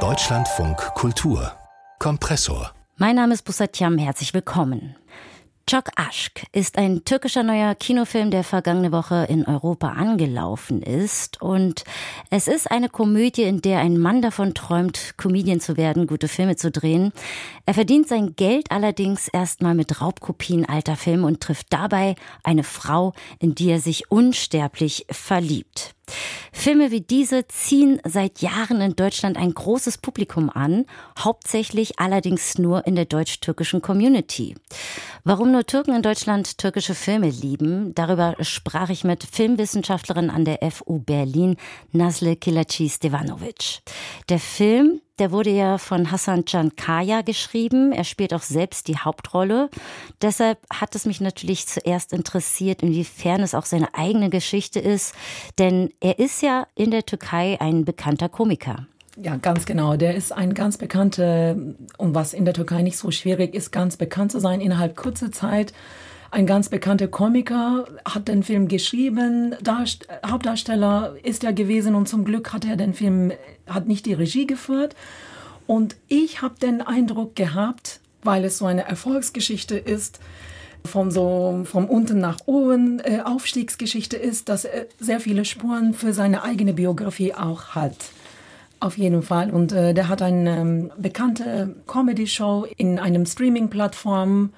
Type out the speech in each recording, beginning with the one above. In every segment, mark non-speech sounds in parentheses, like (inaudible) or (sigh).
Deutschlandfunk Kultur Kompressor. Mein Name ist Busatjam, herzlich willkommen. Çok Aşk ist ein türkischer neuer Kinofilm, der vergangene Woche in Europa angelaufen ist. Und es ist eine Komödie, in der ein Mann davon träumt, Comedian zu werden, gute Filme zu drehen. Er verdient sein Geld allerdings erstmal mit Raubkopien alter Filme und trifft dabei eine Frau, in die er sich unsterblich verliebt. Filme wie diese ziehen seit Jahren in Deutschland ein großes Publikum an, hauptsächlich allerdings nur in der deutsch-türkischen Community. Warum nur Türken in Deutschland türkische Filme lieben, darüber sprach ich mit Filmwissenschaftlerin an der FU Berlin, Nasle Kilaci Stevanovic. Der Film der wurde ja von Hassan Kaya geschrieben. Er spielt auch selbst die Hauptrolle. Deshalb hat es mich natürlich zuerst interessiert, inwiefern es auch seine eigene Geschichte ist. Denn er ist ja in der Türkei ein bekannter Komiker. Ja, ganz genau. Der ist ein ganz bekannter, und was in der Türkei nicht so schwierig ist, ganz bekannt zu sein innerhalb kurzer Zeit. Ein ganz bekannter Komiker hat den Film geschrieben, Darst Hauptdarsteller ist er gewesen und zum Glück hat er den Film, hat nicht die Regie geführt. Und ich habe den Eindruck gehabt, weil es so eine Erfolgsgeschichte ist, von so vom unten nach oben äh, Aufstiegsgeschichte ist, dass er sehr viele Spuren für seine eigene Biografie auch hat. Auf jeden Fall. Und äh, der hat eine ähm, bekannte Comedy-Show in einem Streaming-Plattform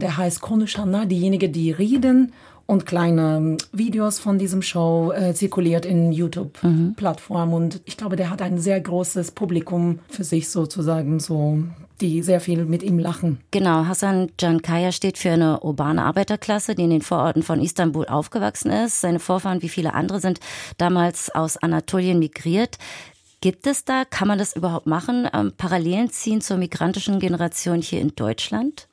der heißt Konuşanlar, diejenigen, die reden und kleine ähm, Videos von diesem Show äh, zirkuliert in YouTube-Plattform. Mhm. Und ich glaube, der hat ein sehr großes Publikum für sich sozusagen, so die sehr viel mit ihm lachen. Genau, Hassan Cankaya steht für eine urbane Arbeiterklasse, die in den Vororten von Istanbul aufgewachsen ist. Seine Vorfahren, wie viele andere, sind damals aus Anatolien migriert. Gibt es da, kann man das überhaupt machen, ähm, Parallelen ziehen zur migrantischen Generation hier in Deutschland?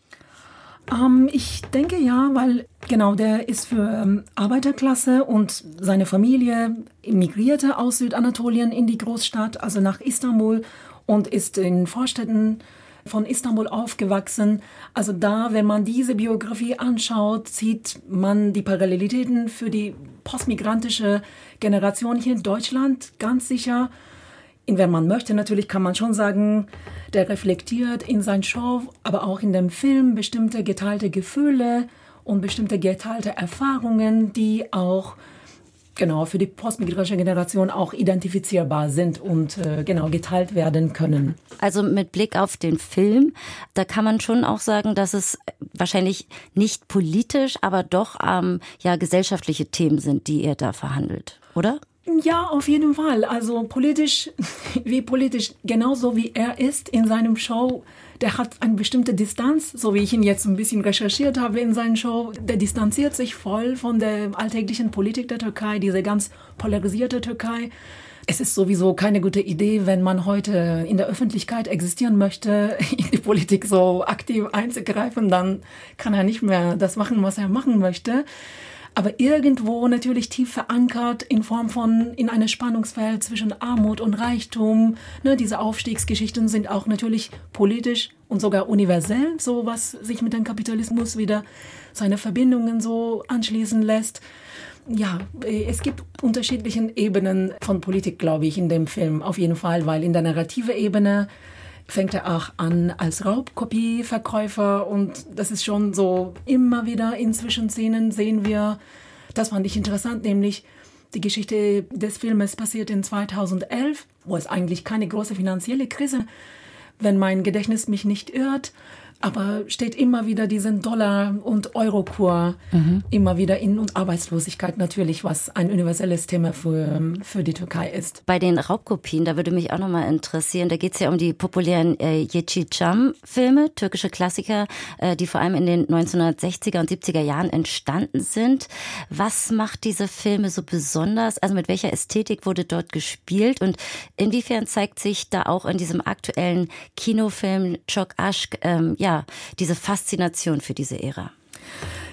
Ähm, ich denke ja, weil genau, der ist für ähm, Arbeiterklasse und seine Familie emigrierte aus Südanatolien in die Großstadt, also nach Istanbul und ist in Vorstädten von Istanbul aufgewachsen. Also da, wenn man diese Biografie anschaut, sieht man die Parallelitäten für die postmigrantische Generation hier in Deutschland ganz sicher wenn man möchte, natürlich kann man schon sagen, der reflektiert in seiner Show, aber auch in dem Film bestimmte geteilte Gefühle und bestimmte geteilte Erfahrungen, die auch genau für die postmigrische Generation auch identifizierbar sind und äh, genau geteilt werden können. Also mit Blick auf den Film, da kann man schon auch sagen, dass es wahrscheinlich nicht politisch, aber doch ähm, ja gesellschaftliche Themen sind, die er da verhandelt, oder? Ja, auf jeden Fall. Also politisch, (laughs) wie politisch, genauso wie er ist in seinem Show, der hat eine bestimmte Distanz, so wie ich ihn jetzt ein bisschen recherchiert habe in seinem Show. Der distanziert sich voll von der alltäglichen Politik der Türkei, diese ganz polarisierte Türkei. Es ist sowieso keine gute Idee, wenn man heute in der Öffentlichkeit existieren möchte, (laughs) in die Politik so aktiv einzugreifen, dann kann er nicht mehr das machen, was er machen möchte aber irgendwo natürlich tief verankert in Form von in einem Spannungsfeld zwischen Armut und Reichtum. Ne, diese Aufstiegsgeschichten sind auch natürlich politisch und sogar universell, so was sich mit dem Kapitalismus wieder seine Verbindungen so anschließen lässt. Ja, äh, es gibt unterschiedliche Ebenen von Politik, glaube ich, in dem Film auf jeden Fall, weil in der narrative Ebene fängt er auch an als Raubkopieverkäufer und das ist schon so immer wieder in Zwischenszenen sehen wir, das fand ich interessant, nämlich die Geschichte des Filmes passiert in 2011, wo es eigentlich keine große finanzielle Krise, wenn mein Gedächtnis mich nicht irrt, aber steht immer wieder diesen Dollar- und Eurokur mhm. immer wieder in und Arbeitslosigkeit natürlich, was ein universelles Thema für, für die Türkei ist. Bei den Raubkopien, da würde mich auch nochmal interessieren, da geht es ja um die populären äh, Yeşilçam-Filme, türkische Klassiker, äh, die vor allem in den 1960er und 70er Jahren entstanden sind. Was macht diese Filme so besonders? Also mit welcher Ästhetik wurde dort gespielt und inwiefern zeigt sich da auch in diesem aktuellen Kinofilm Çok Aşk, ähm, ja, diese Faszination für diese Ära?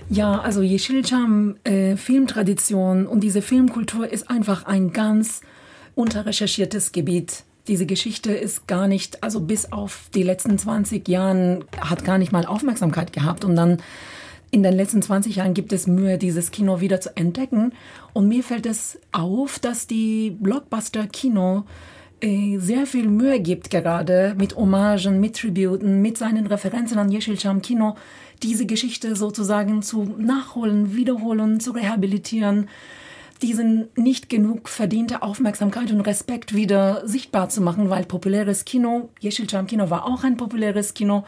Ja, also Yeşilçam äh, Filmtradition und diese Filmkultur ist einfach ein ganz unterrecherchiertes Gebiet. Diese Geschichte ist gar nicht, also bis auf die letzten 20 Jahren hat gar nicht mal Aufmerksamkeit gehabt und dann in den letzten 20 Jahren gibt es Mühe, dieses Kino wieder zu entdecken. Und mir fällt es auf, dass die Blockbuster-Kino sehr viel Mühe gibt, gerade mit Hommagen, mit Tributen, mit seinen Referenzen an Yeşilçam Kino, diese Geschichte sozusagen zu nachholen, wiederholen, zu rehabilitieren, diesen nicht genug verdiente Aufmerksamkeit und Respekt wieder sichtbar zu machen, weil populäres Kino, Yeşilçam Kino war auch ein populäres Kino,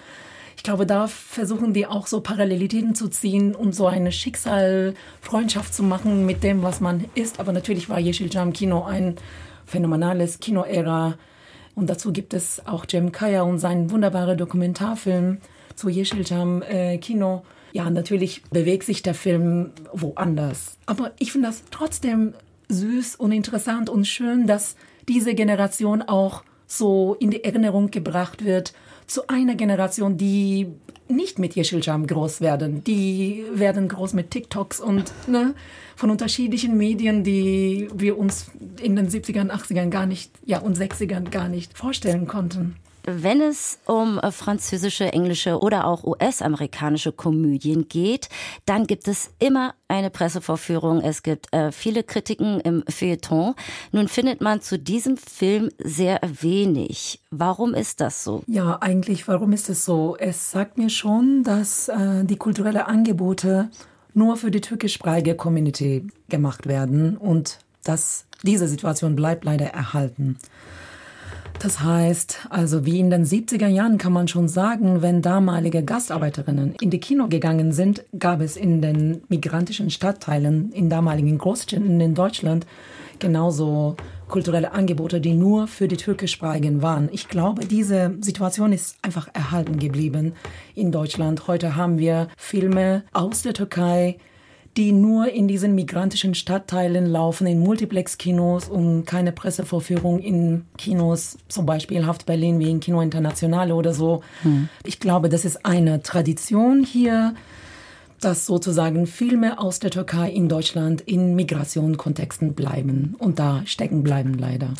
ich glaube, da versuchen die auch so Parallelitäten zu ziehen, um so eine Schicksalfreundschaft zu machen mit dem, was man ist. Aber natürlich war Yeşilçam Kino ein phänomenales Kinoära. Und dazu gibt es auch Jem Kaya und seinen wunderbaren Dokumentarfilm zu Yeşilçam äh, Kino. Ja, natürlich bewegt sich der Film woanders. Aber ich finde das trotzdem süß und interessant und schön, dass diese Generation auch so in die Erinnerung gebracht wird zu einer Generation, die nicht mit Yeşilçam groß werden. Die werden groß mit TikToks und ne, von unterschiedlichen Medien, die wir uns in den 70ern, 80ern gar nicht, ja, und 60ern gar nicht vorstellen konnten. Wenn es um äh, französische, englische oder auch US-amerikanische Komödien geht, dann gibt es immer eine Pressevorführung. Es gibt äh, viele Kritiken im Feuilleton. Nun findet man zu diesem Film sehr wenig. Warum ist das so? Ja, eigentlich, warum ist es so? Es sagt mir schon, dass äh, die kulturellen Angebote nur für die türkischsprachige Community gemacht werden und dass diese Situation bleibt leider erhalten. Das heißt, also wie in den 70er Jahren kann man schon sagen, wenn damalige Gastarbeiterinnen in die Kino gegangen sind, gab es in den migrantischen Stadtteilen, in damaligen Großstädten in Deutschland, genauso kulturelle Angebote, die nur für die türkischsprachigen waren. Ich glaube, diese Situation ist einfach erhalten geblieben in Deutschland. Heute haben wir Filme aus der Türkei, die nur in diesen migrantischen Stadtteilen laufen, in Multiplex-Kinos und keine Pressevorführung in Kinos, zum Beispiel Haft Berlin wie in Kino Internationale oder so. Hm. Ich glaube, das ist eine Tradition hier, dass sozusagen Filme aus der Türkei in Deutschland in Migrationskontexten bleiben und da stecken bleiben leider.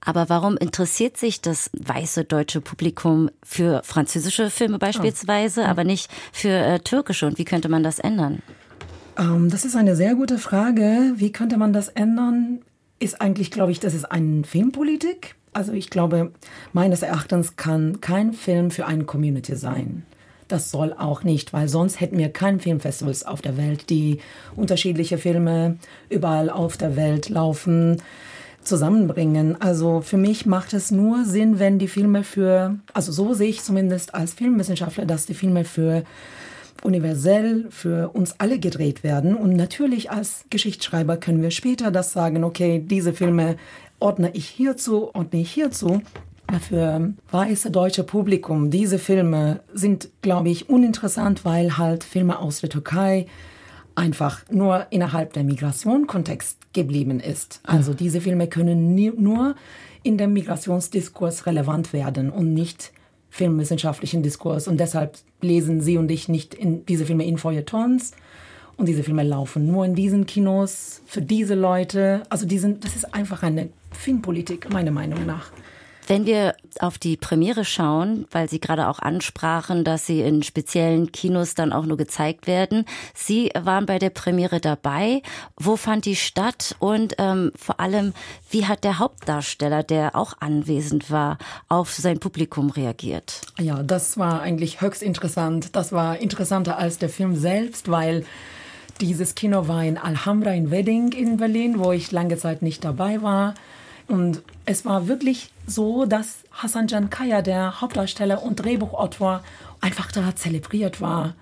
Aber warum interessiert sich das weiße deutsche Publikum für französische Filme beispielsweise, oh. aber nicht für äh, türkische? Und wie könnte man das ändern? Ähm, das ist eine sehr gute Frage. Wie könnte man das ändern? Ist eigentlich, glaube ich, das ist eine Filmpolitik. Also ich glaube, meines Erachtens kann kein Film für eine Community sein. Das soll auch nicht, weil sonst hätten wir kein Filmfestivals auf der Welt, die unterschiedliche Filme überall auf der Welt laufen, zusammenbringen. Also für mich macht es nur Sinn, wenn die Filme für, also so sehe ich zumindest als Filmwissenschaftler, dass die Filme für universell für uns alle gedreht werden. Und natürlich als Geschichtsschreiber können wir später das sagen, okay, diese Filme ordne ich hierzu, ordne ich hierzu. Für weiße deutsche Publikum, diese Filme sind, glaube ich, uninteressant, weil halt Filme aus der Türkei einfach nur innerhalb der Migration-Kontext geblieben ist. Also diese Filme können nur in dem Migrationsdiskurs relevant werden und nicht filmwissenschaftlichen Diskurs. Und deshalb lesen Sie und ich nicht diese Filme in Feuilletons. Und diese Filme laufen nur in diesen Kinos für diese Leute. Also diesen, das ist einfach eine Filmpolitik, meiner Meinung nach. Wenn wir auf die Premiere schauen, weil Sie gerade auch ansprachen, dass sie in speziellen Kinos dann auch nur gezeigt werden. Sie waren bei der Premiere dabei. Wo fand die statt? Und ähm, vor allem, wie hat der Hauptdarsteller, der auch anwesend war, auf sein Publikum reagiert? Ja, das war eigentlich höchst interessant. Das war interessanter als der Film selbst, weil dieses Kino war in Alhambra in Wedding in Berlin, wo ich lange Zeit nicht dabei war. Und es war wirklich so, dass Hassan Kaya, der Hauptdarsteller und Drehbuchautor, einfach da zelebriert war.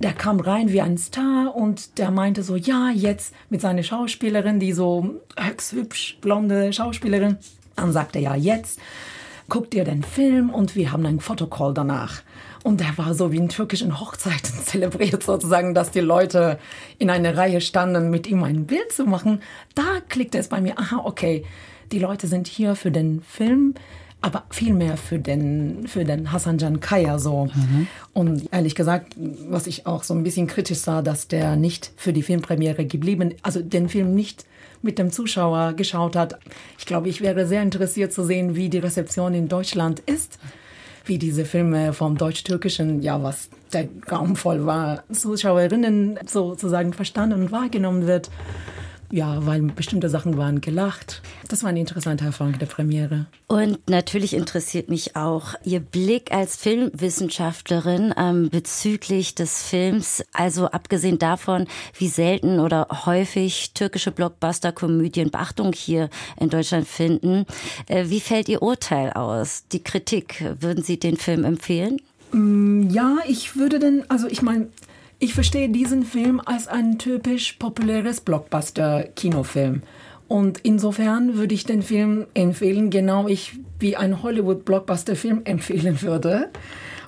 Der kam rein wie ein Star und der meinte so, ja, jetzt mit seiner Schauspielerin, die so höchst hübsch, blonde Schauspielerin. Dann sagte er, ja, jetzt guckt ihr den Film und wir haben einen Fotocall danach. Und der war so wie in türkischen Hochzeiten (laughs) zelebriert sozusagen, dass die Leute in einer Reihe standen, mit ihm ein Bild zu machen. Da klickte es bei mir, aha, okay, die Leute sind hier für den Film, aber vielmehr für den, für den Hassan Can Kaya so. Mhm. Und ehrlich gesagt, was ich auch so ein bisschen kritisch sah, dass der nicht für die Filmpremiere geblieben, also den Film nicht mit dem Zuschauer geschaut hat. Ich glaube, ich wäre sehr interessiert zu sehen, wie die Rezeption in Deutschland ist wie diese Filme vom deutsch-türkischen, ja, was der Raum voll war, Zuschauerinnen sozusagen verstanden und wahrgenommen wird ja, weil bestimmte Sachen waren gelacht. Das war eine interessante Erfahrung der Premiere. Und natürlich interessiert mich auch Ihr Blick als Filmwissenschaftlerin ähm, bezüglich des Films. Also abgesehen davon, wie selten oder häufig türkische Blockbuster-Komödien Beachtung hier in Deutschland finden. Äh, wie fällt Ihr Urteil aus? Die Kritik, würden Sie den Film empfehlen? Mm, ja, ich würde denn, also ich meine, ich verstehe diesen Film als ein typisch populäres Blockbuster-Kinofilm. Und insofern würde ich den Film empfehlen, genau ich wie ein Hollywood-Blockbuster-Film empfehlen würde.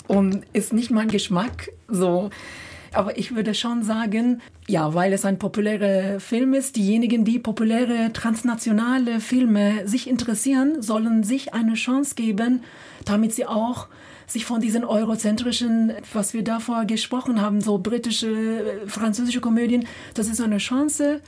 Und ist nicht mein Geschmack so. Aber ich würde schon sagen, ja, weil es ein populärer Film ist, diejenigen, die populäre transnationale Filme sich interessieren, sollen sich eine Chance geben, damit sie auch sich von diesen eurozentrischen, was wir davor gesprochen haben, so britische, äh, französische Komödien, das ist eine Chance,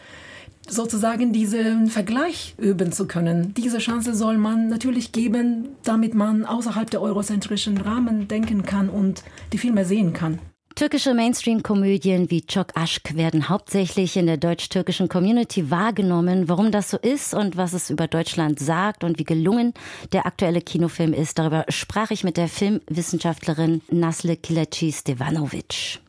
sozusagen diesen Vergleich üben zu können. Diese Chance soll man natürlich geben, damit man außerhalb der eurozentrischen Rahmen denken kann und die Filme sehen kann. Türkische Mainstream-Komödien wie Çok Aşk werden hauptsächlich in der deutsch-türkischen Community wahrgenommen. Warum das so ist und was es über Deutschland sagt und wie gelungen der aktuelle Kinofilm ist, darüber sprach ich mit der Filmwissenschaftlerin Nasle Kilaci Stevanovic.